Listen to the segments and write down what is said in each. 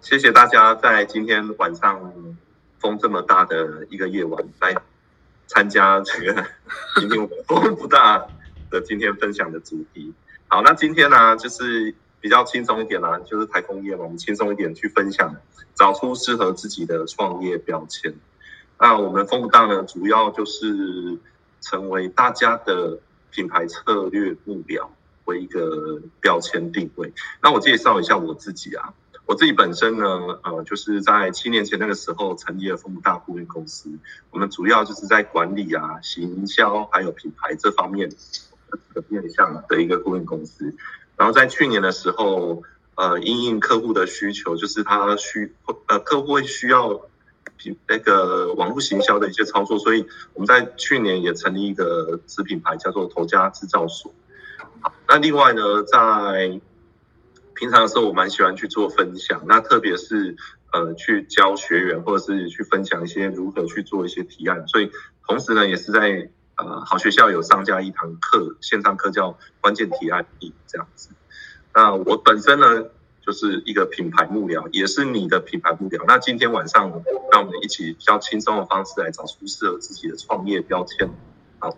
谢谢大家在今天晚上风这么大的一个夜晚来参加这个今天风不大的今天分享的主题。好，那今天呢就是比较轻松一点啦，就是台风夜嘛，我们轻松一点去分享，找出适合自己的创业标签。那我们风大呢，主要就是成为大家的品牌策略目标为一个标签定位。那我介绍一下我自己啊，我自己本身呢，呃，就是在七年前那个时候成立了风大顾问公司。我们主要就是在管理啊、行销还有品牌这方面的面向的一个顾问公司。然后在去年的时候，呃，因应客户的需求，就是他需呃客户会需要。那个网络行销的一些操作，所以我们在去年也成立一个子品牌，叫做头家制造所。那另外呢，在平常的时候，我蛮喜欢去做分享，那特别是呃去教学员，或者是去分享一些如何去做一些提案。所以同时呢，也是在呃好学校有上架一堂课，线上课叫关键提案力这样子。那我本身呢，就是一个品牌幕僚，也是你的品牌幕僚。那今天晚上，让我们一起比较轻松的方式来找出适合自己的创业标签。好，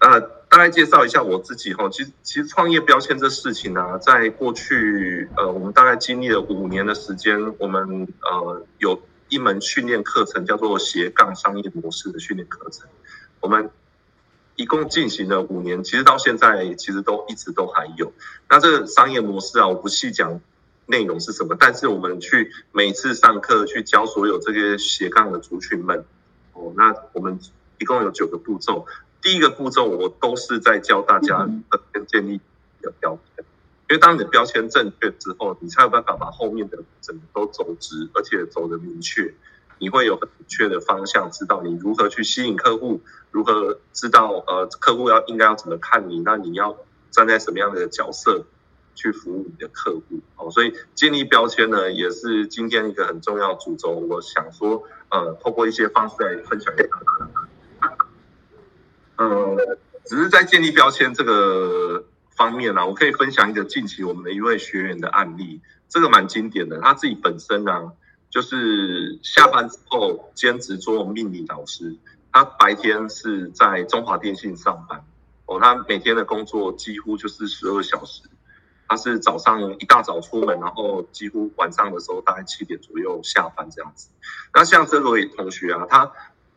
那大概介绍一下我自己哈。其实，其实创业标签这事情呢、在过去呃，我们大概经历了五年的时间，我们呃有一门训练课程叫做斜杠商业模式的训练课程，我们。一共进行了五年，其实到现在其实都一直都还有。那这个商业模式啊，我不细讲内容是什么，但是我们去每次上课去教所有这些斜杠的族群们，哦，那我们一共有九个步骤。第一个步骤我都是在教大家先建立一个标签，因为当你的标签正确之后，你才有办法把后面的整个都走直，而且走得明确。你会有很明确的方向，知道你如何去吸引客户，如何知道呃客户要应该要怎么看你，那你要站在什么样的角色去服务你的客户哦。所以建立标签呢，也是今天一个很重要的主轴。我想说，呃，透过一些方式来分享给大家。呃，只是在建立标签这个方面呢、我可以分享一个近期我们的一位学员的案例，这个蛮经典的，他自己本身呢、就是下班之后兼职做命理老师，他白天是在中华电信上班，哦，他每天的工作几乎就是十二小时，他是早上一大早出门，然后几乎晚上的时候大概七点左右下班这样子。那像这位同学啊，他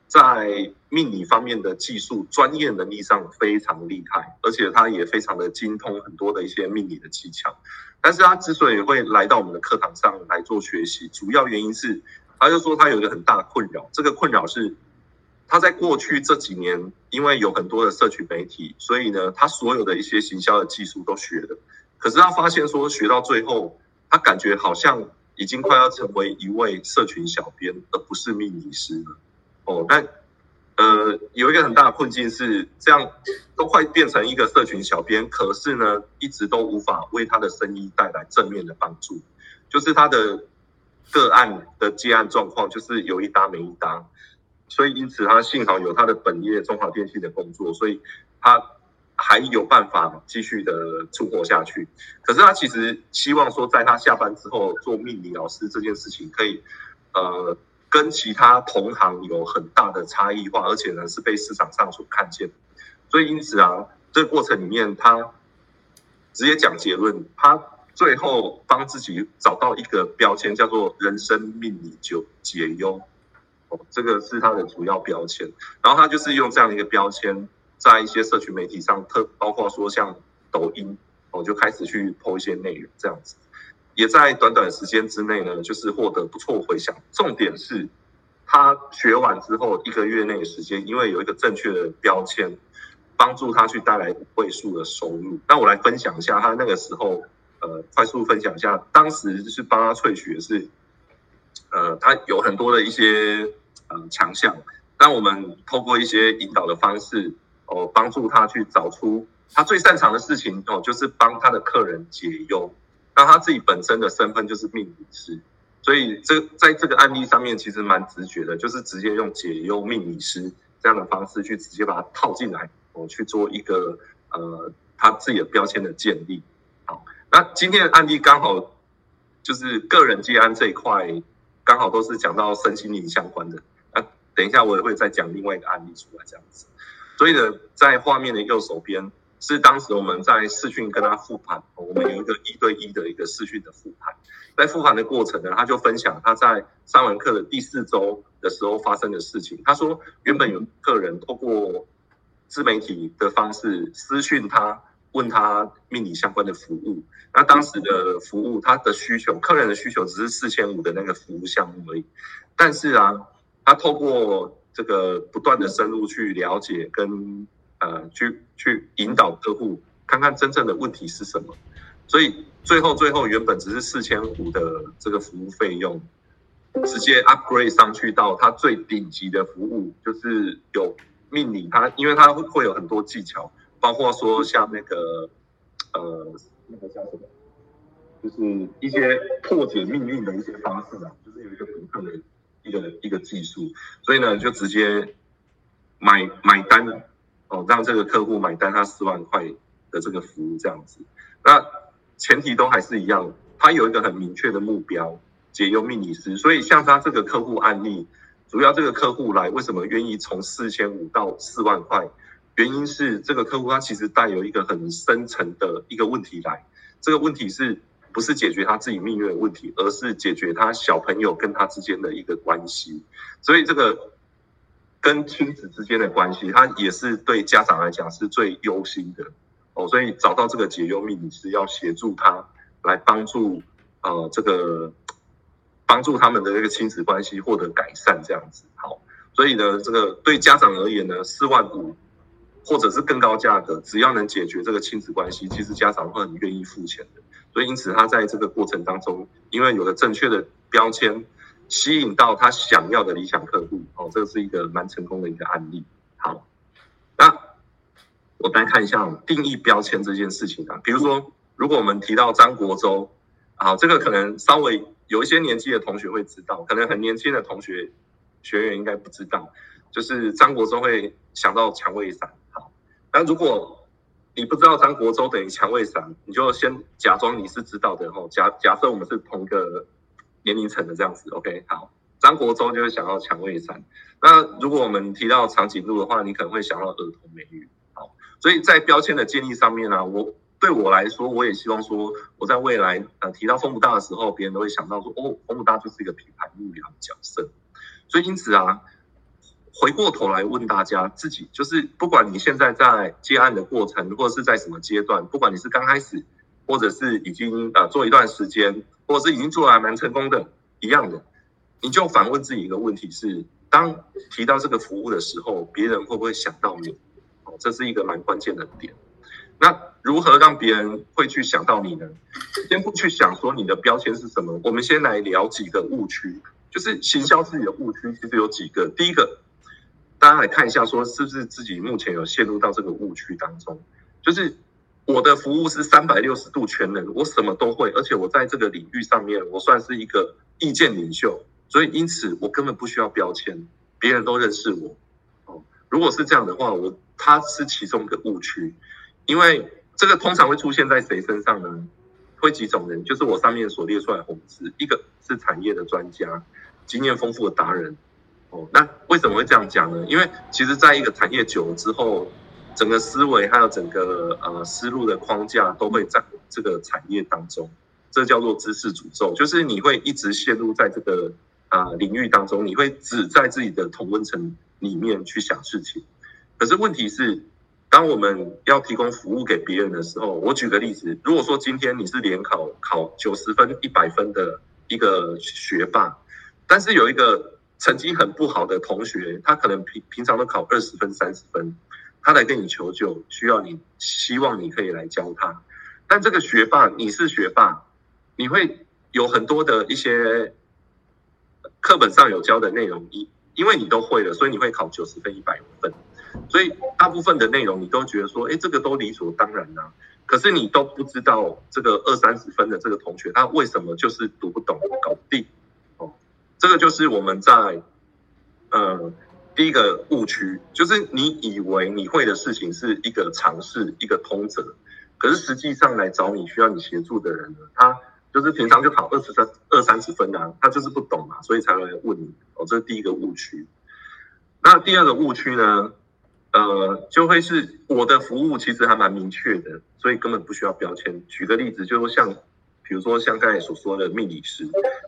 在命理方面的技术专业能力上非常厉害，而且他也非常的精通很多的一些命理的技巧。但是他之所以会来到我们的课堂上来做学习，主要原因是，他就说他有一个很大的困扰。这个困扰是，他在过去这几年，因为有很多的社群媒体，所以呢，他所有的一些行销的技术都学了。可是他发现说，学到最后，他感觉好像已经快要成为一位社群小编，而不是命理师了。哦，但。呃，有一个很大的困境是，这样都快变成一个社群小编，可是呢，一直都无法为他的生意带来正面的帮助。就是他的个案的接案状况，就是有一搭没一搭。所以因此，他幸好有他的本业中华电信的工作，所以他还有办法继续的存活下去。可是他其实希望说，在他下班之后做命理老师这件事情，可以呃。跟其他同行有很大的差异化，而且呢是被市场上所看见，所以因此啊，这个过程里面他直接讲结论，他最后帮自己找到一个标签，叫做“人生命理就解忧”，哦，这个是他的主要标签。然后他就是用这样的一个标签，在一些社群媒体上，特包括说像抖音，哦，就开始去 po 一些内容这样子。也在短短时间之内呢，就是获得不错回响。重点是，他学完之后一个月内的时间，因为有一个正确的标签，帮助他去带来五位数的收入。那我来分享一下他那个时候，呃，快速分享一下，当时就是帮他萃取的是，呃，他有很多的一些呃强项，但我们透过一些引导的方式，哦、帮助他去找出他最擅长的事情，哦、就是帮他的客人解忧。那他自己本身的身份就是命理师，所以这在这个案例上面其实蛮直觉的，就是直接用解忧命理师这样的方式去直接把它套进来，我去做一个呃他自己的标签的建立。好，那今天的案例刚好就是个人接案这一块，刚好都是讲到身心灵相关的。那等一下我也会再讲另外一个案例出来这样子。所以呢，在画面的右手边。是当时我们在视讯跟他复盘，我们有一个一对一的一个视讯的复盘，在复盘的过程呢，他就分享他在上完课的第四周的时候发生的事情。他说，原本有客人透过自媒体的方式私讯他，问他命理相关的服务。那当时的服务，他的需求，客人的需求只是四千五的那个服务项目而已。但是啊，他透过这个不断的深入去了解跟。呃，去去引导客户看看真正的问题是什么，所以最后最后原本只是四千五的这个服务费用，直接 upgrade 上去到它最顶级的服务，就是有命理，它因为它会会有很多技巧，包括说像那个呃那个叫什么，就是一些破解命运的一些方式啊，就是有一个独特的一个一个技术，所以呢就直接买买单。哦，让这个客户买单，他四万块的这个服务这样子，那前提都还是一样，他有一个很明确的目标，解忧命理师。所以像他这个客户案例，主要这个客户来为什么愿意从四千五到四万块？原因是这个客户他其实带有一个很深层的一个问题来，这个问题是不是解决他自己命运的问题，而是解决他小朋友跟他之间的一个关系。所以这个。跟亲子之间的关系，他也是对家长来讲是最忧心的哦，所以找到这个解忧命理师要协助他来帮助呃这个帮助他们的这个亲子关系获得改善这样子。好，所以呢，这个对家长而言呢，四万五或者是更高价格，只要能解决这个亲子关系，其实家长会很愿意付钱的。所以因此他在这个过程当中，因为有了正确的标签。吸引到他想要的理想客户哦，这是一个蛮成功的一个案例。好，那我来看一下定义标签这件事情啊。比如说，如果我们提到张国周，好，这个可能稍微有一些年纪的同学会知道，可能很年轻的同学学员应该不知道，就是张国周会想到蔷薇散。好，那如果你不知道张国周等于蔷薇散，你就先假装你是知道的哦。假假设我们是同个。年龄层的这样子，OK，好，张国忠就会想到蔷薇山。那如果我们提到长颈鹿的话，你可能会想到儿童美语。好，所以在标签的建立上面呢、啊，我对我来说，我也希望说，我在未来呃提到风不大的时候，别人都会想到说，哦，风不大就是一个品牌幕僚的角色。所以因此啊，回过头来问大家，自己就是不管你现在在接案的过程，或者是在什么阶段，不管你是刚开始，或者是已经呃做一段时间。或者是已经做得还蛮成功的，一样的，你就反问自己一个问题是：当提到这个服务的时候，别人会不会想到你？哦，这是一个蛮关键的点。那如何让别人会去想到你呢？先不去想说你的标签是什么，我们先来聊几个误区，就是行销自己的误区，其实有几个。第一个，大家来看一下，说是不是自己目前有陷入到这个误区当中，就是。我的服务是三百六十度全能，我什么都会，而且我在这个领域上面，我算是一个意见领袖，所以因此我根本不需要标签，别人都认识我。哦，如果是这样的话，我他是其中一个误区，因为这个通常会出现在谁身上呢？会几种人，就是我上面所列出来红字，一个是产业的专家，经验丰富的达人。哦，那为什么会这样讲呢？因为其实在一个产业久了之后。整个思维还有整个呃思路的框架都会在这个产业当中，这叫做知识诅咒，就是你会一直陷入在这个啊、呃、领域当中，你会只在自己的同温层里面去想事情。可是问题是，当我们要提供服务给别人的时候，我举个例子，如果说今天你是联考考九十分、一百分的一个学霸，但是有一个成绩很不好的同学，他可能平平常都考二十分、三十分。他来跟你求救，需要你，希望你可以来教他。但这个学霸，你是学霸，你会有很多的一些课本上有教的内容，你因为你都会了，所以你会考九十分、一百分。所以大部分的内容你都觉得说，哎，这个都理所当然呐。可是你都不知道这个二三十分的这个同学，他为什么就是读不懂、搞不定？哦这个就是我们在呃第一个误区，就是你以为你会的事情是一个常识，一个通则，可是实际上来找你需要你协助的人呢，他就是平常就考二十三二三十分啊，他就是不懂嘛，所以才会来问你哦，这是第一个误区。那第二个误区呢？呃，就会是我的服务其实还蛮明确的，所以根本不需要标签。举个例子，就是像，比如说像刚才所说的命理师，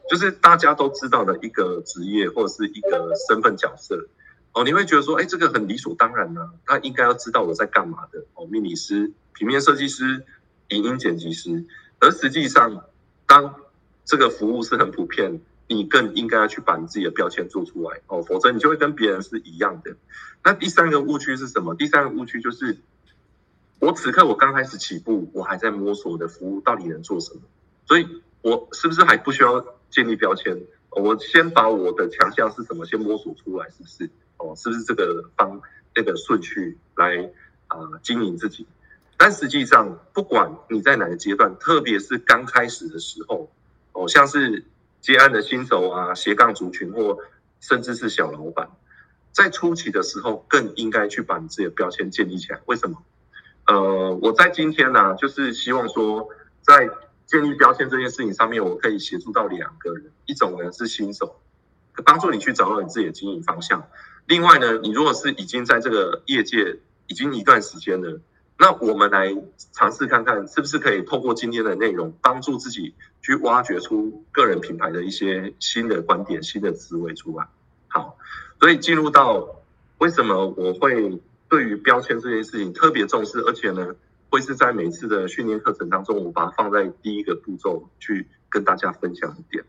就是大家都知道的一个职业或者是一个身份角色。你会觉得说，哎，这个很理所当然呢、他应该要知道我在干嘛的。哦，命理师、平面设计师、影音剪辑师，而实际上，当这个服务是很普遍。你更应该要去把你自己的标签做出来哦，否则你就会跟别人是一样的。那第三个误区是什么？第三个误区就是，我此刻我刚开始起步，我还在摸索我的服务到底能做什么，所以我是不是还不需要建立标签？我先把我的强项是什么先摸索出来，是不是？哦，是不是这个方那个顺序来啊、呃、经营自己？但实际上，不管你在哪个阶段，特别是刚开始的时候，哦，像是。接案的新手啊，斜杠族群或甚至是小老板，在初期的时候更应该去把你自己的标签建立起来。为什么？呃，我在今天呢、就是希望说，在建立标签这件事情上面，我可以协助到两个人。一种呢是新手，帮助你去找到你自己的经营方向；另外呢，你如果是已经在这个业界已经一段时间了。那我们来尝试看看，是不是可以透过今天的内容，帮助自己去挖掘出个人品牌的一些新的观点、新的思维出来。好，所以进入到为什么我会对于标签这件事情特别重视，而且呢，会是在每次的训练课程当中，我把它放在第一个步骤去跟大家分享一点。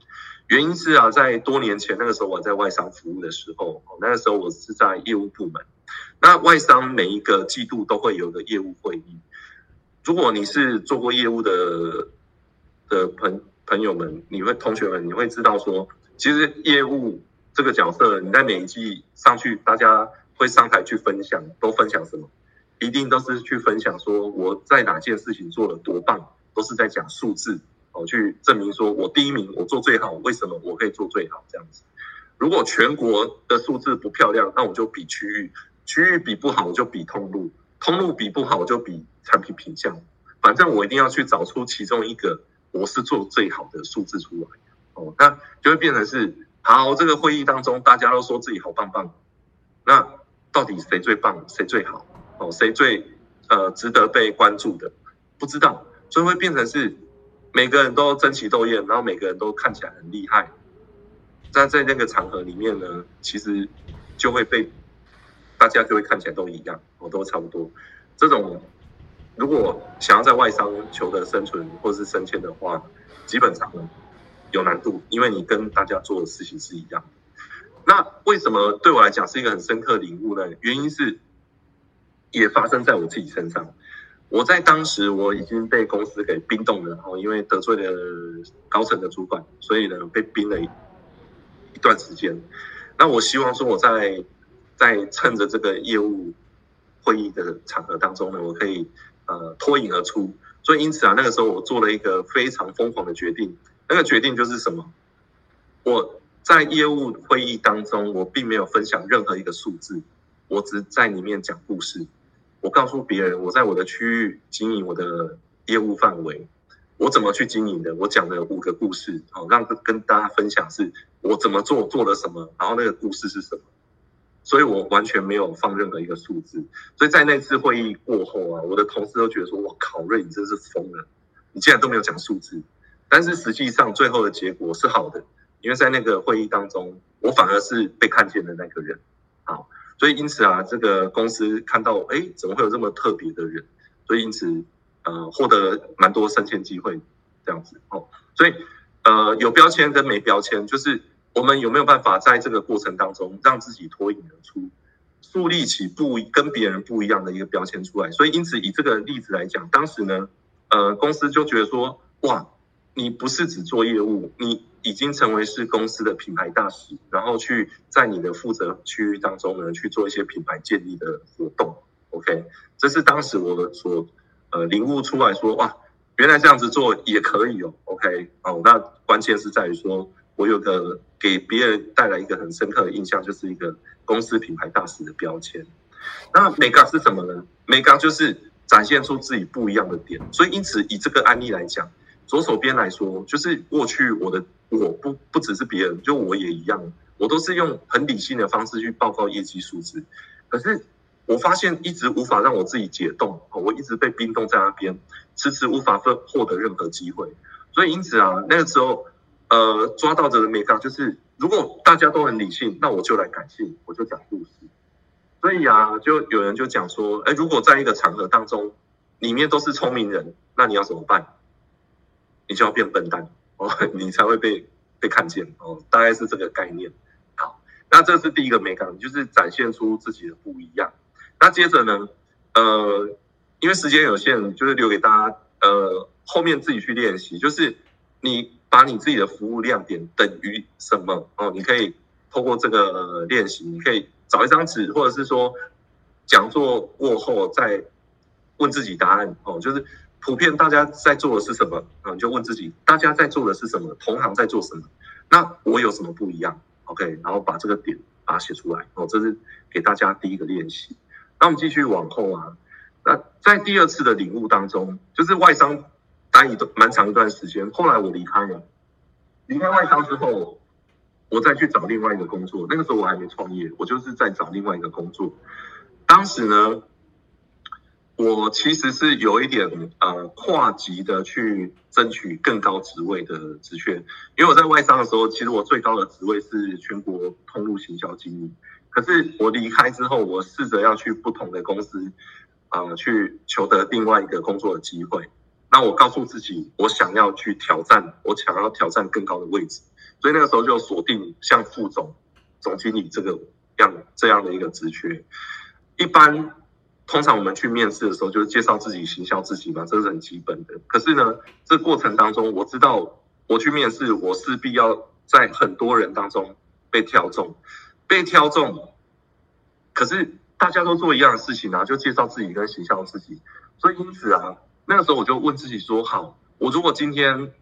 原因是啊，在多年前那个时候我在外商服务的时候，那个时候我是在业务部门。那外商每一个季度都会有个业务会议。如果你是做过业务的的朋朋友们，你会同学们，你会知道说，其实业务这个角色，你在每一季上去，大家会上台去分享，都分享什么？一定都是去分享说我在哪件事情做得多棒，都是在讲数字哦，去证明说我第一名，我做最好，为什么我可以做最好这样子？如果全国的数字不漂亮，那我就比区域。区域比不好，我就比通路；通路比不好，我就比产品品项。反正我一定要去找出其中一个我是做最好的数字出来。哦，那就会变成是好。这个会议当中，大家都说自己好棒棒。那到底谁最棒？谁最好？哦，谁最呃值得被关注的？不知道，所以会变成是每个人都争奇斗艳，然后每个人都看起来很厉害。但在那个场合里面呢，其实就会被。大家就会看起来都一样，我，都差不多。这种如果想要在外商求得生存或是升迁的话，基本上有难度，因为你跟大家做的事情是一样。那为什么对我来讲是一个很深刻领悟呢？原因是也发生在我自己身上。我在当时我已经被公司给冰冻了，哦，因为得罪了高层的主管，所以呢被冰了一一段时间。那我希望说我在在趁着这个业务会议的场合当中呢，我可以呃脱颖而出。所以因此啊，那个时候我做了一个非常疯狂的决定。那个决定就是什么？我在业务会议当中，我并没有分享任何一个数字，我只在里面讲故事。我告诉别人，我在我的区域经营我的业务范围，我怎么去经营的？我讲了五个故事，好让跟大家分享是我怎么做，做了什么，然后那个故事是什么。所以我完全没有放任何一个数字，所以在那次会议过后啊，我的同事都觉得说：“我靠，瑞，你真是疯了，你竟然都没有讲数字。”但是实际上最后的结果是好的，因为在那个会议当中，我反而是被看见的那个人。好，所以因此啊，这个公司看到，哎，怎么会有这么特别的人？所以因此，呃，获得蛮多升迁机会这样子。哦，所以呃，有标签跟没标签就是。我们有没有办法在这个过程当中让自己脱颖而出，树立起不跟别人不一样的一个标签出来？所以，因此以这个例子来讲，当时呢，呃，公司就觉得说，哇，你不是只做业务，你已经成为是公司的品牌大使，然后去在你的负责区域当中呢去做一些品牌建立的活动。OK，这是当时我所呃领悟出来说，哇，原来这样子做也可以哦。OK，哦，那关键是在于说。我有个给别人带来一个很深刻的印象，就是一个公司品牌大使的标签。那美感是什么呢？美感就是展现出自己不一样的点。所以因此以这个案例来讲，左手边来说，就是过去我的我不不只是别人，就我也一样，我都是用很理性的方式去报告业绩数字。可是我发现一直无法让我自己解冻，我一直被冰冻在那边，迟迟无法获获得任何机会。所以因此啊，那个时候，呃，抓到这个美感就是，如果大家都很理性，那我就来感性，我就讲故事。所以啊，就有人就讲说，哎，如果在一个场合当中，里面都是聪明人，那你要怎么办？你就要变笨蛋哦，你才会被被看见哦，大概是这个概念。好，那这是第一个美感，就是展现出自己的不一样。那接着呢，呃，因为时间有限，就是留给大家，呃。后面自己去练习，就是你把你自己的服务亮点等于什么哦？你可以透过这个练习，你可以找一张纸，或者是说讲座过后再问自己答案哦。就是普遍大家在做的是什么啊？就问自己，大家在做的是什么？同行在做什么？那我有什么不一样？OK，然后把这个点把它写出来哦。这是给大家第一个练习。那我们继续往后啊。那在第二次的领悟当中，就是外商。待一段蛮长一段时间，后来我离开了，离开外商之后，我再去找另外一个工作。那个时候我还没创业，我就是在找另外一个工作。当时呢，我其实是有一点呃跨级的去争取更高职位的职缺，因为我在外商的时候，其实我最高的职位是全国通路行销经理。可是我离开之后，我试着要去不同的公司，呃，去求得另外一个工作的机会。那我告诉自己，我想要去挑战，我想要挑战更高的位置，所以那个时候就锁定像副总、总经理这个样这样的一个职缺。一般通常我们去面试的时候，就是介绍自己、行销自己嘛，这是很基本的。可是呢，这过程当中，我知道我去面试，我势必要在很多人当中被挑中，被挑中。可是大家都做一样的事情啊，就介绍自己跟行销自己，所以因此啊。那个时候我就问自己说：好，我如果今天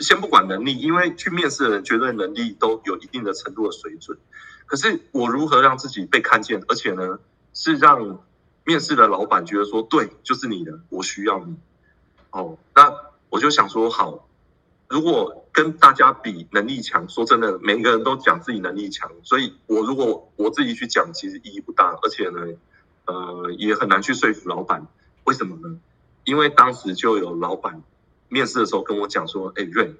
先不管能力，因为去面试的人绝对能力都有一定的程度的水准。可是我如何让自己被看见，而且呢，是让面试的老板觉得说，对，就是你的，我需要你。哦，那我就想说，好，如果跟大家比能力强，说真的，每一个人都讲自己能力强，所以我如果我自己去讲，其实意义不大，而且呢，呃，也很难去说服老板。为什么呢？因为当时就有老板面试的时候跟我讲说：“哎，Rain，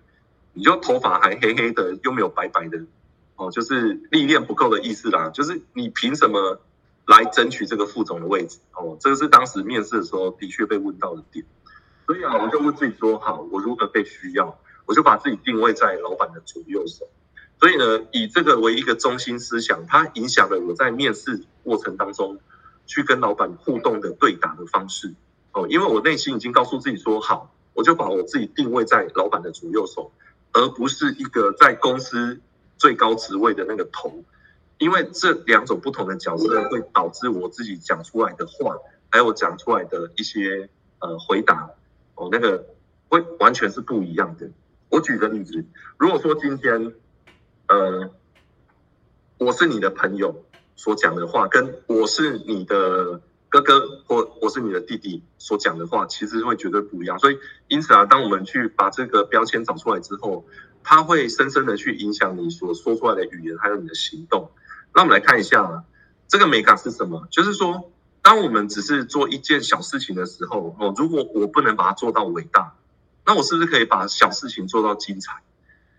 你就头发还黑黑的，又没有白白的，哦，就是历练不够的意思啦。就是你凭什么来争取这个副总的位置？哦，这个是当时面试的时候的确被问到的点。所以啊，我就问自己说：好，我如何被需要？我就把自己定位在老板的左右手。所以呢，以这个为一个中心思想，它影响了我在面试过程当中去跟老板互动的对答的方式。”哦，因为我内心已经告诉自己说好，我就把我自己定位在老板的左右手，而不是一个在公司最高职位的那个头。因为这两种不同的角色会导致我自己讲出来的话，还有讲出来的一些呃回答，哦，那个会完全是不一样的。我举个例子，如果说今天呃我是你的朋友所讲的话，跟我是你的。哥哥或我是你的弟弟所讲的话，其实会绝对不一样。所以，因此啊，当我们去把这个标签找出来之后，它会深深的去影响你所说出来的语言，还有你的行动。那我们来看一下啊，这个美感是什么？就是说，当我们只是做一件小事情的时候，哦，如果我不能把它做到伟大，那我是不是可以把小事情做到精彩？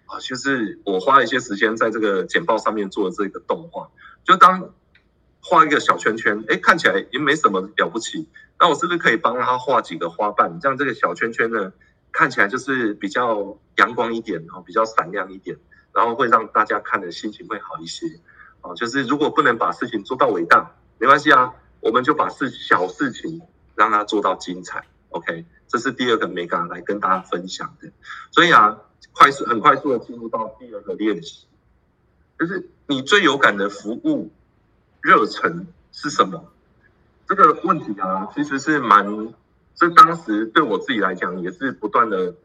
啊，就是我花一些时间在这个简报上面做的这个动画，就当。画一个小圈圈，哎，看起来也没什么了不起。那我是不是可以帮他画几个花瓣，这样这个小圈圈呢，看起来就是比较阳光一点，然后比较闪亮一点，然后会让大家看的心情会好一些。啊，就是如果不能把事情做到伟大，没关系啊，我们就把事小事情让它做到精彩。OK，这是第二个美感来跟大家分享的。所以啊，快速很快速的进入到第二个练习，就是你最有感的服务。热忱是什么？这个问题啊，其实是蛮，这当时对我自己来讲也是不断的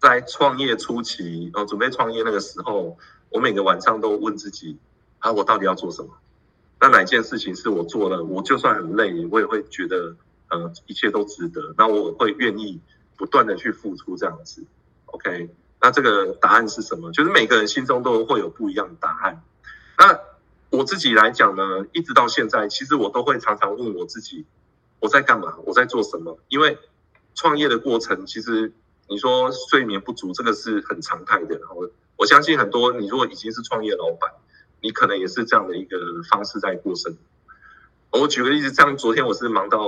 在创业初期，哦，准备创业那个时候，我每个晚上都问自己，啊，我到底要做什么？那哪件事情是我做了，我就算很累，我也会觉得，呃，一切都值得。那我会愿意不断的去付出这样子。OK，那这个答案是什么？就是每个人心中都会有不一样的答案。那我自己来讲呢，一直到现在，其实我都会常常问我自己，我在干嘛？我在做什么？因为创业的过程，其实你说睡眠不足，这个是很常态的。我我相信很多你如果已经是创业老板，你可能也是这样的一个方式在过生。我举个例子，像昨天我是忙到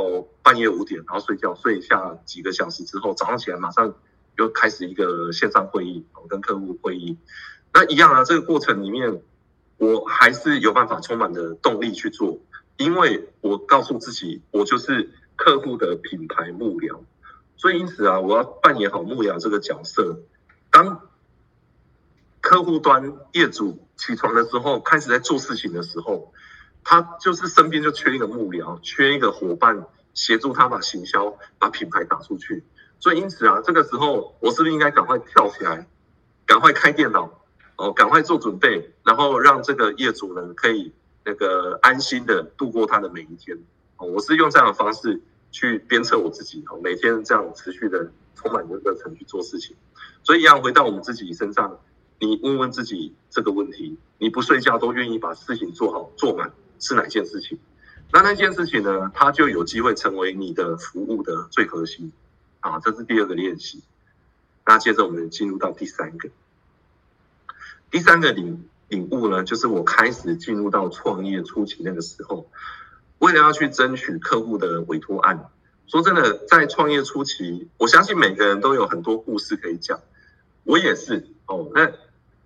半夜五点，然后睡觉，睡下几个小时之后，早上起来马上又开始一个线上会议，我跟客户会议。那一样啊，这个过程里面，我还是有办法充满的动力去做，因为我告诉自己，我就是客户的品牌幕僚。所以因此啊，我要扮演好幕僚这个角色。当客户端业主起床的时候，开始在做事情的时候，他就是身边就缺一个幕僚，缺一个伙伴协助他把行销、把品牌打出去。所以因此啊，这个时候我是不是应该赶快跳起来，赶快开电脑，哦，赶快做准备，然后让这个业主呢可以那个安心的度过他的每一天。哦，我是用这样的方式。去鞭策我自己，哦每天这样持续的充满着热忱去做事情。所以一样回到我们自己身上，你问问自己这个问题：你不睡觉都愿意把事情做好做满，是哪件事情？那那件事情呢，它就有机会成为你的服务的最核心。啊，这是第二个练习。那接着我们进入到第三个，第三个领领悟呢，就是我开始进入到创业初期那个时候。为了要去争取客户的委托案，说真的，在创业初期，我相信每个人都有很多故事可以讲。我也是哦。那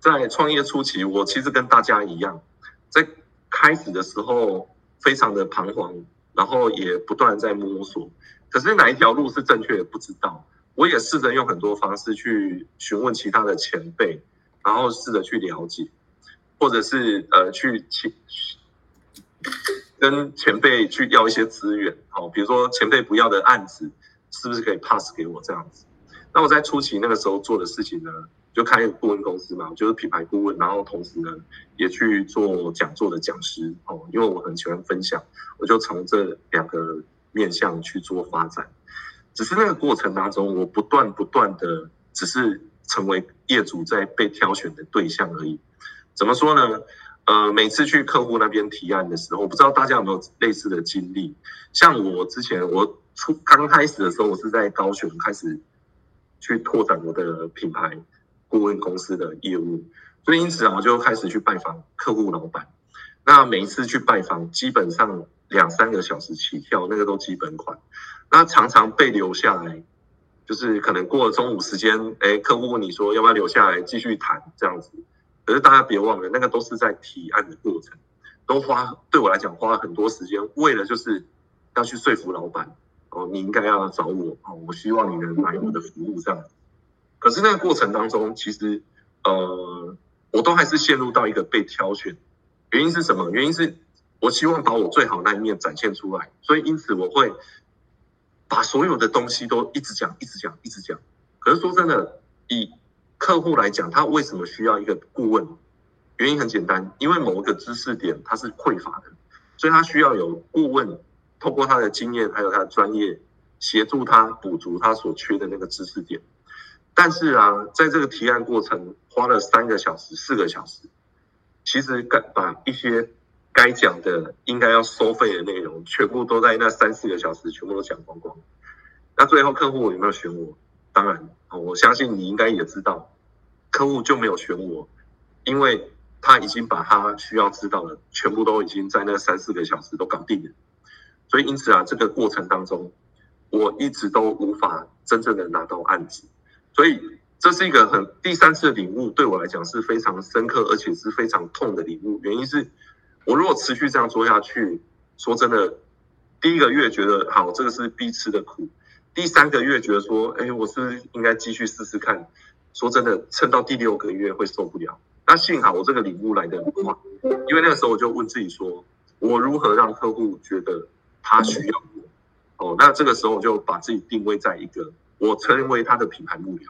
在创业初期，我其实跟大家一样，在开始的时候非常的彷徨，然后也不断在摸索。可是哪一条路是正确的，不知道。我也试着用很多方式去询问其他的前辈，然后试着去了解，或者是呃去请。跟前辈去要一些资源，好，比如说前辈不要的案子，是不是可以 pass 给我这样子？那我在初期那个时候做的事情呢，就开顾问公司嘛，就是品牌顾问，然后同时呢也去做讲座的讲师，哦，因为我很喜欢分享，我就从这两个面向去做发展。只是那个过程当中，我不断不断的只是成为业主在被挑选的对象而已。怎么说呢？呃，每次去客户那边提案的时候，我不知道大家有没有类似的经历。像我之前，我初刚开始的时候，我是在高雄开始去拓展我的品牌顾问公司的业务，所以因此啊，我就开始去拜访客户老板。那每一次去拜访，基本上两三个小时起跳，那个都基本款。那常常被留下来，就是可能过了中午时间，哎，客户问你说要不要留下来继续谈这样子。可是大家别忘了，那个都是在提案的过程，都花对我来讲花了很多时间，为了就是要去说服老板哦，你应该要找我哦，我希望你能买我的服务这样。可是那个过程当中，其实呃，我都还是陷入到一个被挑选，原因是什么？原因是我希望把我最好那一面展现出来，所以因此我会把所有的东西都一直讲，一直讲，一直讲。可是说真的，以客户来讲，他为什么需要一个顾问？原因很简单，因为某一个知识点他是匮乏的，所以他需要有顾问，透过他的经验还有他的专业，协助他补足他所缺的那个知识点。但是啊，在这个提案过程花了三个小时、四个小时，其实该把一些该讲的、应该要收费的内容，全部都在那三四个小时全部都讲光光。那最后客户有没有选我？当然。我相信你应该也知道，客户就没有选我，因为他已经把他需要知道的全部都已经在那三四个小时都搞定了，所以因此啊，这个过程当中，我一直都无法真正的拿到案子，所以这是一个很第三次的领悟，对我来讲是非常深刻而且是非常痛的领悟。原因是我如果持续这样做下去，说真的，第一个月觉得好，这个是必吃的苦。第三个月觉得说，哎，我是是应该继续试试看？说真的，撑到第六个月会受不了。那幸好我这个领悟来得很快，因为那个时候我就问自己说，我如何让客户觉得他需要我？哦，那这个时候我就把自己定位在一个，我成为他的品牌幕僚。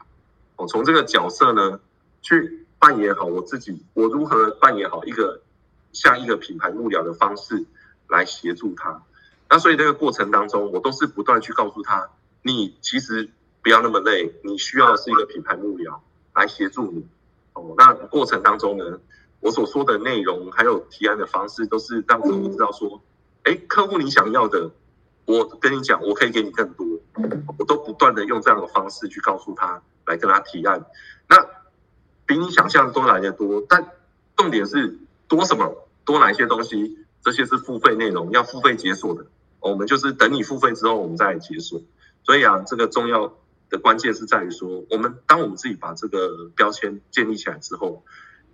我，从这个角色呢去扮演好我自己，我如何扮演好一个像一个品牌幕僚的方式来协助他。那所以这个过程当中，我都是不断去告诉他，你其实不要那么累，你需要的是一个品牌幕僚来协助你。哦，那过程当中呢，我所说的内容还有提案的方式，都是让客户知道说，哎，客户你想要的，我跟你讲，我可以给你更多。我都不断的用这样的方式去告诉他，来跟他提案。那比你想象的都来得多，但重点是多什么？多哪些东西？这些是付费内容，要付费解锁的。我们就是等你付费之后，我们再解锁。所以啊，这个重要的关键是在于说，我们当我们自己把这个标签建立起来之后，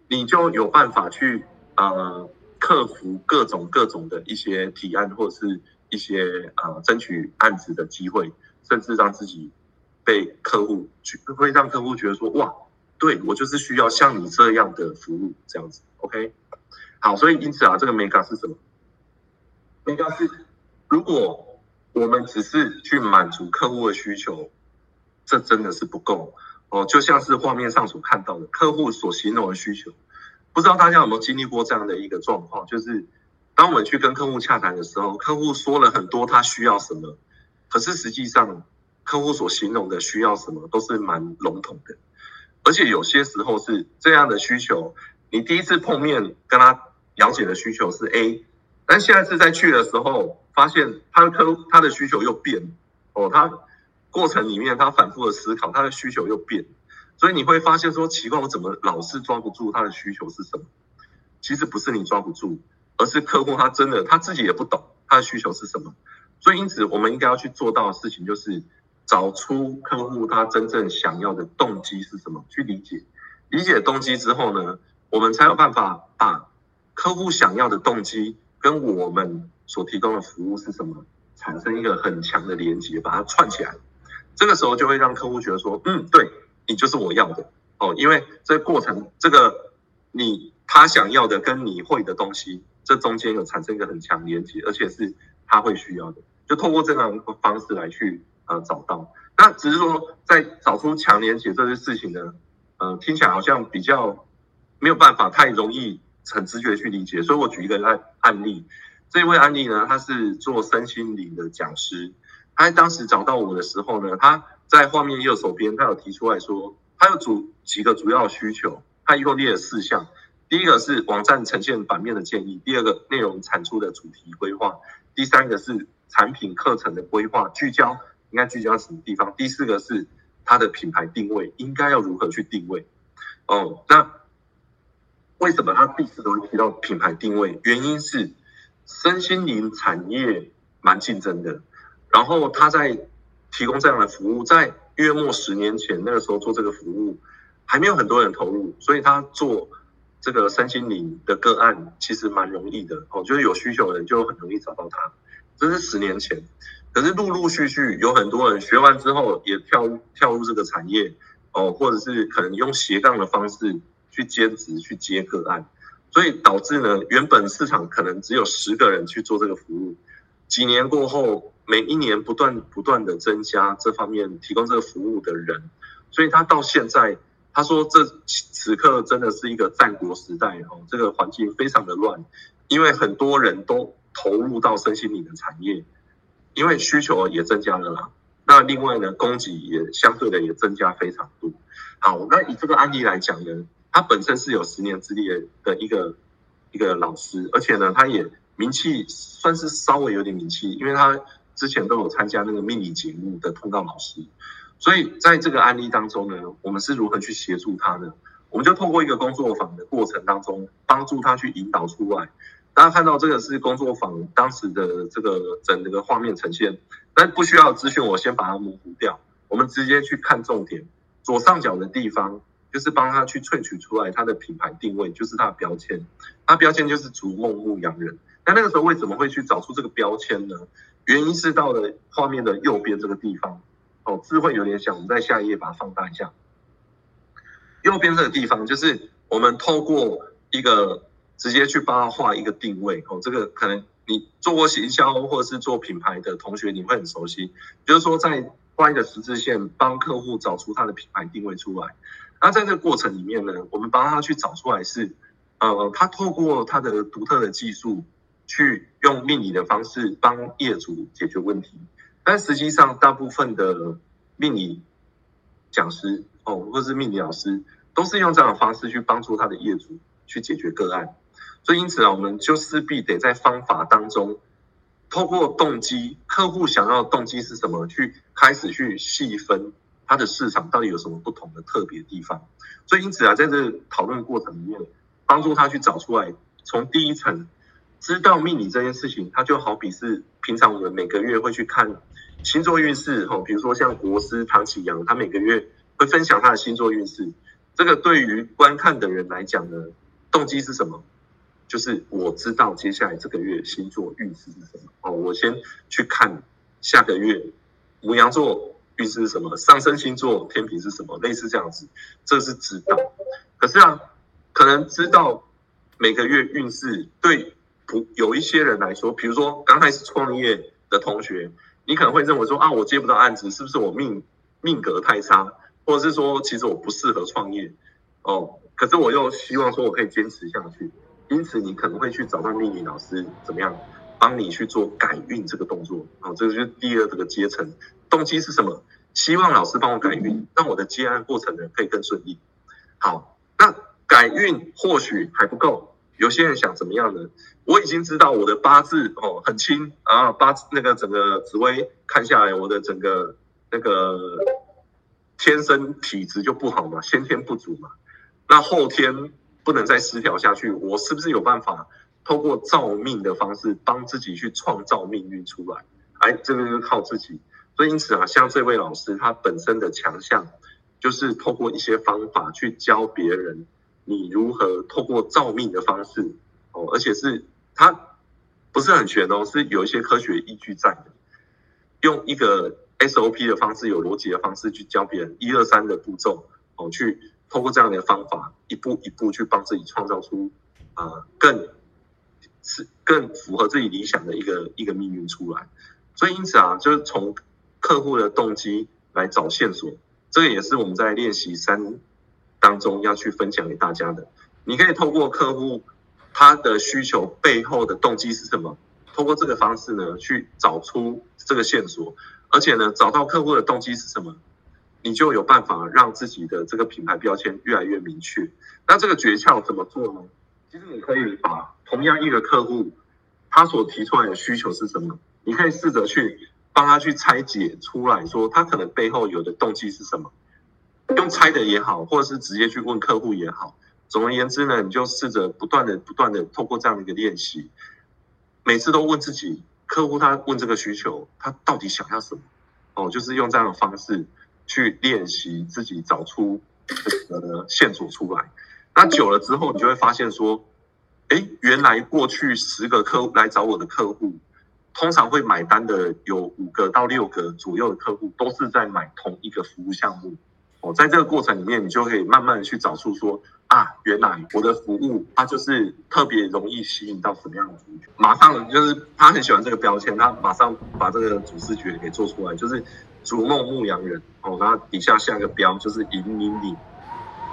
你就有办法去呃克服各种各种的一些提案，或者是一些呃争取案子的机会，甚至让自己被客户去会让客户觉得说哇，对我就是需要像你这样的服务这样子。OK，好，所以因此啊，这个 Mega 是什么？Mega 是。如果我们只是去满足客户的需求，这真的是不够哦。就像是画面上所看到的，客户所形容的需求，不知道大家有没有经历过这样的一个状况？就是当我们去跟客户洽谈的时候，客户说了很多他需要什么，可是实际上客户所形容的需要什么都是蛮笼统的，而且有些时候是这样的需求，你第一次碰面跟他了解的需求是 A。但下一次再去的时候，发现他的客他的需求又变哦，他过程里面他反复的思考，他的需求又变，所以你会发现说奇怪，我怎么老是抓不住他的需求是什么？其实不是你抓不住，而是客户他真的他自己也不懂他的需求是什么。所以因此，我们应该要去做到的事情就是找出客户他真正想要的动机是什么，去理解，理解动机之后呢，我们才有办法把客户想要的动机。跟我们所提供的服务是什么，产生一个很强的连接，把它串起来，这个时候就会让客户觉得说，嗯，对，你就是我要的哦，因为这过程，这个你他想要的跟你会的东西，这中间有产生一个很强连接，而且是他会需要的，就透过这样一个方式来去呃找到。那只是说，在找出强连结这些事情呢，呃，听起来好像比较没有办法太容易。很直觉去理解，所以我举一个案案例。这位案例呢，他是做身心灵的讲师。他当时找到我的时候呢，他在画面右手边，他有提出来说，他有主几个主要需求，他一共列了四项。第一个是网站呈现版面的建议，第二个内容产出的主题规划，第三个是产品课程的规划聚焦，应该聚焦什么地方？第四个是它的品牌定位，应该要如何去定位？哦，那。为什么他第四都会提到品牌定位？原因是身心灵产业蛮竞争的，然后他在提供这样的服务，在约莫十年前那个时候做这个服务，还没有很多人投入，所以他做这个身心灵的个案其实蛮容易的哦，就是有需求的人就很容易找到他。这是十年前，可是陆陆续续有很多人学完之后也跳跳入这个产业哦，或者是可能用斜杠的方式。去兼职去接个案，所以导致呢，原本市场可能只有十个人去做这个服务，几年过后，每一年不断不断的增加这方面提供这个服务的人，所以他到现在他说这此刻真的是一个战国时代哦，这个环境非常的乱，因为很多人都投入到身心灵的产业，因为需求也增加了啦，那另外呢，供给也相对的也增加非常多。好，那以这个案例来讲呢。他本身是有十年之力的一个一个老师，而且呢，他也名气算是稍微有点名气，因为他之前都有参加那个命理节目的通告老师，所以在这个案例当中呢，我们是如何去协助他呢？我们就透过一个工作坊的过程当中，帮助他去引导出来。大家看到这个是工作坊当时的这个整个画面呈现，但不需要资讯，我先把它模糊掉，我们直接去看重点，左上角的地方。就是帮他去萃取出来他的品牌定位，就是他的标签。他标签就是逐梦牧羊人。那那个时候为什么会去找出这个标签呢？原因是到了画面的右边这个地方。哦，字会有点小，我们在下一页把它放大一下。右边这个地方就是我们透过一个直接去帮他画一个定位。哦，这个可能你做过行销或者是做品牌的同学，你会很熟悉。就是说在画一个十字线，帮客户找出他的品牌定位出来。那在这个过程里面呢，我们帮他去找出来是，呃，他透过他的独特的技术，去用命理的方式帮业主解决问题。但实际上，大部分的命理讲师哦，或是命理老师，都是用这样的方式去帮助他的业主去解决个案。所以因此啊，我们就势必得在方法当中，透过动机，客户想要的动机是什么，去开始去细分。它的市场到底有什么不同的特别地方？所以因此啊，在这个讨论过程里面，帮助他去找出来，从第一层知道命理这件事情，它就好比是平常我们每个月会去看星座运势，哈，比如说像国师唐启阳，他每个月会分享他的星座运势。这个对于观看的人来讲呢，动机是什么？就是我知道接下来这个月星座运势是什么哦，我先去看下个月牡羊座。运势是什么？上升星座天平是什么？类似这样子，这是知道。可是啊，可能知道每个月运势对不有一些人来说，比如说刚开始创业的同学，你可能会认为说啊，我接不到案子，是不是我命命格太差，或者是说其实我不适合创业哦？可是我又希望说我可以坚持下去，因此你可能会去找到命理老师怎么样？帮你去做改运这个动作，好，这个就是第二这个阶层，动机是什么？希望老师帮我改运，让我的接案过程呢可以更顺利。好，那改运或许还不够，有些人想怎么样呢？我已经知道我的八字哦很轻啊，八字那个整个紫微看下来，我的整个那个天生体质就不好嘛，先天不足嘛，那后天不能再失调下去，我是不是有办法？通过造命的方式帮自己去创造命运出来，哎，这个就是靠自己。所以因此啊，像这位老师，他本身的强项就是透过一些方法去教别人，你如何透过造命的方式哦，而且是他不是很玄哦，是有一些科学依据在的，用一个 SOP 的方式，有逻辑的方式去教别人一二三的步骤哦，去透过这样的方法，一步一步去帮自己创造出、呃、更。是更符合自己理想的一个一个命运出来，所以因此啊，就是从客户的动机来找线索，这个也是我们在练习三当中要去分享给大家的。你可以透过客户他的需求背后的动机是什么，透过这个方式呢，去找出这个线索，而且呢，找到客户的动机是什么，你就有办法让自己的这个品牌标签越来越明确。那这个诀窍怎么做呢？其实你可以把同样一个客户，他所提出来的需求是什么？你可以试着去帮他去拆解出来说，他可能背后有的动机是什么？用猜的也好，或者是直接去问客户也好。总而言之呢，你就试着不断的、不断的透过这样的一个练习，每次都问自己，客户他问这个需求，他到底想要什么？哦，就是用这样的方式去练习自己找出这个的线索出来。那久了之后，你就会发现说，哎，原来过去十个客户来找我的客户，通常会买单的有五个到六个左右的客户，都是在买同一个服务项目。哦，在这个过程里面，你就可以慢慢去找出说，啊，原来我的服务它就是特别容易吸引到什么样的族群。马上就是他很喜欢这个标签，他马上把这个主视觉给做出来，就是逐梦牧羊人。哦，然后底下下一个标就是引领你。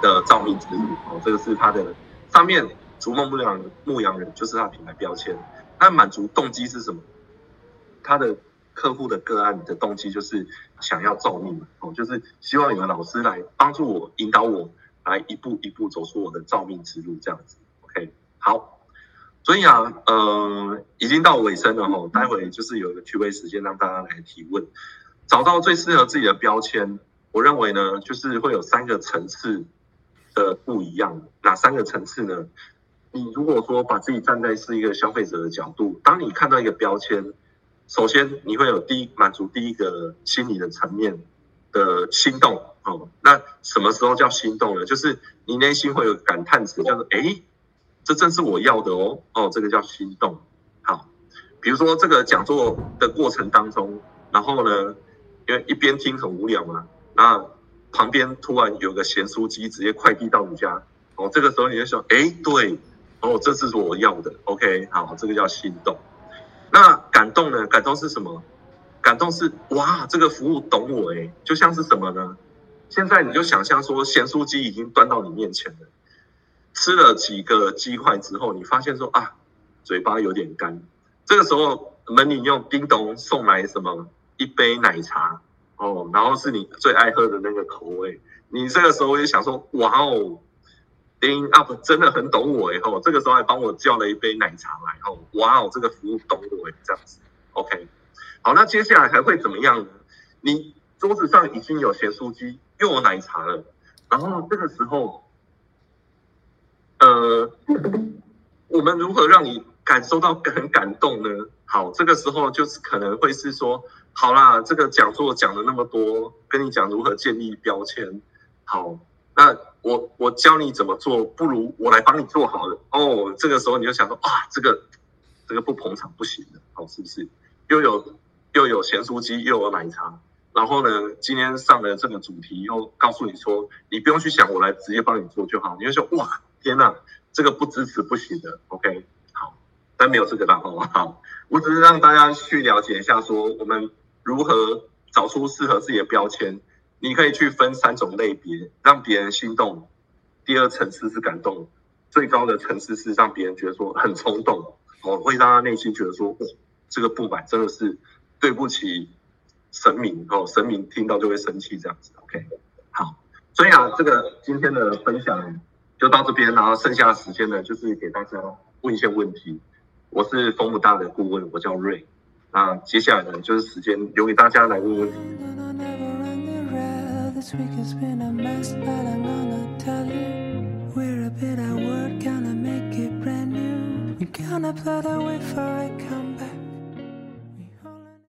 的造命之路哦，这个是他的上面逐梦牧羊牧羊人，就是他的品牌标签。那满足动机是什么？他的客户的个案的动机就是想要造命哦，就是希望有个老师来帮助我，引导我来一步一步走出我的造命之路，这样子。OK，好，所以啊，呃，已经到尾声了哈，待会就是有一个趣味时间让大家来提问，找到最适合自己的标签，我认为呢，就是会有三个层次。的不一样，哪三个层次呢？你如果说把自己站在是一个消费者的角度，当你看到一个标签，首先你会有第一满足第一个心理的层面的心动哦。那什么时候叫心动呢？就是你内心会有感叹词，叫做哎，这正是我要的哦哦，这个叫心动。好，比如说这个讲座的过程当中，然后呢，因为一边听很无聊嘛，那。旁边突然有个咸酥鸡直接快递到你家，哦，这个时候你就想，哎，对，哦，这是我要的，OK，好，这个叫心动。那感动呢？感动是什么？感动是哇，这个服务懂我诶，就像是什么呢？现在你就想象说，咸酥鸡已经端到你面前了，吃了几个鸡块之后，你发现说啊，嘴巴有点干。这个时候门里用叮咚送来什么一杯奶茶哦，然后是你最爱喝的那个口味。你这个时候也想说，哇哦 Up 真的很懂我以后，这个时候还帮我叫了一杯奶茶来哦，哇哦，这个服务懂我这样子。OK，好，那接下来还会怎么样呢？你桌子上已经有咸酥鸡。又有奶茶了，然后这个时候，呃，我们如何让你感受到很感动呢？好，这个时候就是可能会是说，好啦，这个讲座讲了那么多，跟你讲如何建立标签，好，那我我教你怎么做，不如我来帮你做好了。哦，这个时候你就想说，啊，这个这个不捧场不行的，好，是不是？又有又有咸酥鸡，又有奶茶。然后呢，今天上的这个主题又告诉你说，你不用去想，我来直接帮你做就好。你就说，哇，天哪，这个不支持不行的。OK，好，但没有这个啦，好不好？我只是让大家去了解一下，说我们如何找出适合自己的标签。你可以去分三种类别，让别人心动。第二层次是感动，最高的层次是让别人觉得说很冲动，哦，会让他内心觉得说，哦，这个不买真的是对不起。神明哦，神明听到就会生气，这样子，OK，好，所以啊，这个今天的分享就到这边，然后剩下的时间呢，就是给大家问一些问题。我是风不大的顾问，我叫瑞，那接下来呢，就是时间留给大家来问问题。This week has been a mess, but I'm gonna tell you We're a bit of work. gonna make it brand new We're gonna plot the way for it, come